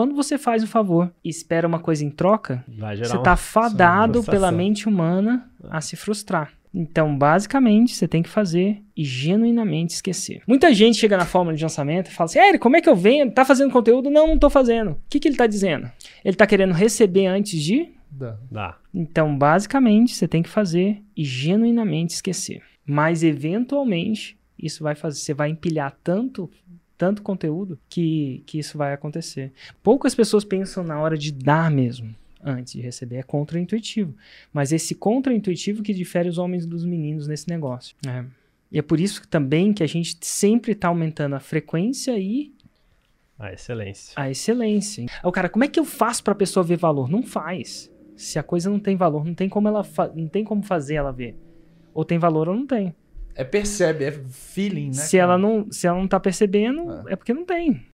quando você faz o favor e espera uma coisa em troca, Vai gerar você uma- tá fadado pela mente humana a se frustrar. Então, basicamente, você tem que fazer e genuinamente esquecer. Muita gente chega na fórmula de lançamento e fala assim: Eric, como é que eu vendo? Tá fazendo conteúdo? Não, não tô fazendo. O que, que ele tá dizendo? Ele tá querendo receber antes de Dá. Dá. então, basicamente, você tem que fazer e genuinamente esquecer. Mas, eventualmente, isso vai fazer, você vai empilhar tanto, tanto conteúdo que, que isso vai acontecer. Poucas pessoas pensam na hora de dar mesmo, antes de receber. É contraintuitivo. Mas esse contraintuitivo que difere os homens dos meninos nesse negócio. É. E é por isso que também que a gente sempre está aumentando a frequência e A excelência. a excelência. O cara, como é que eu faço para a pessoa ver valor? Não faz. Se a coisa não tem valor, não tem como ela não tem como fazer ela ver. Ou tem valor ou não tem. É percebe, é feeling, né? se cara? ela não, se ela não tá percebendo, é. porque não tem.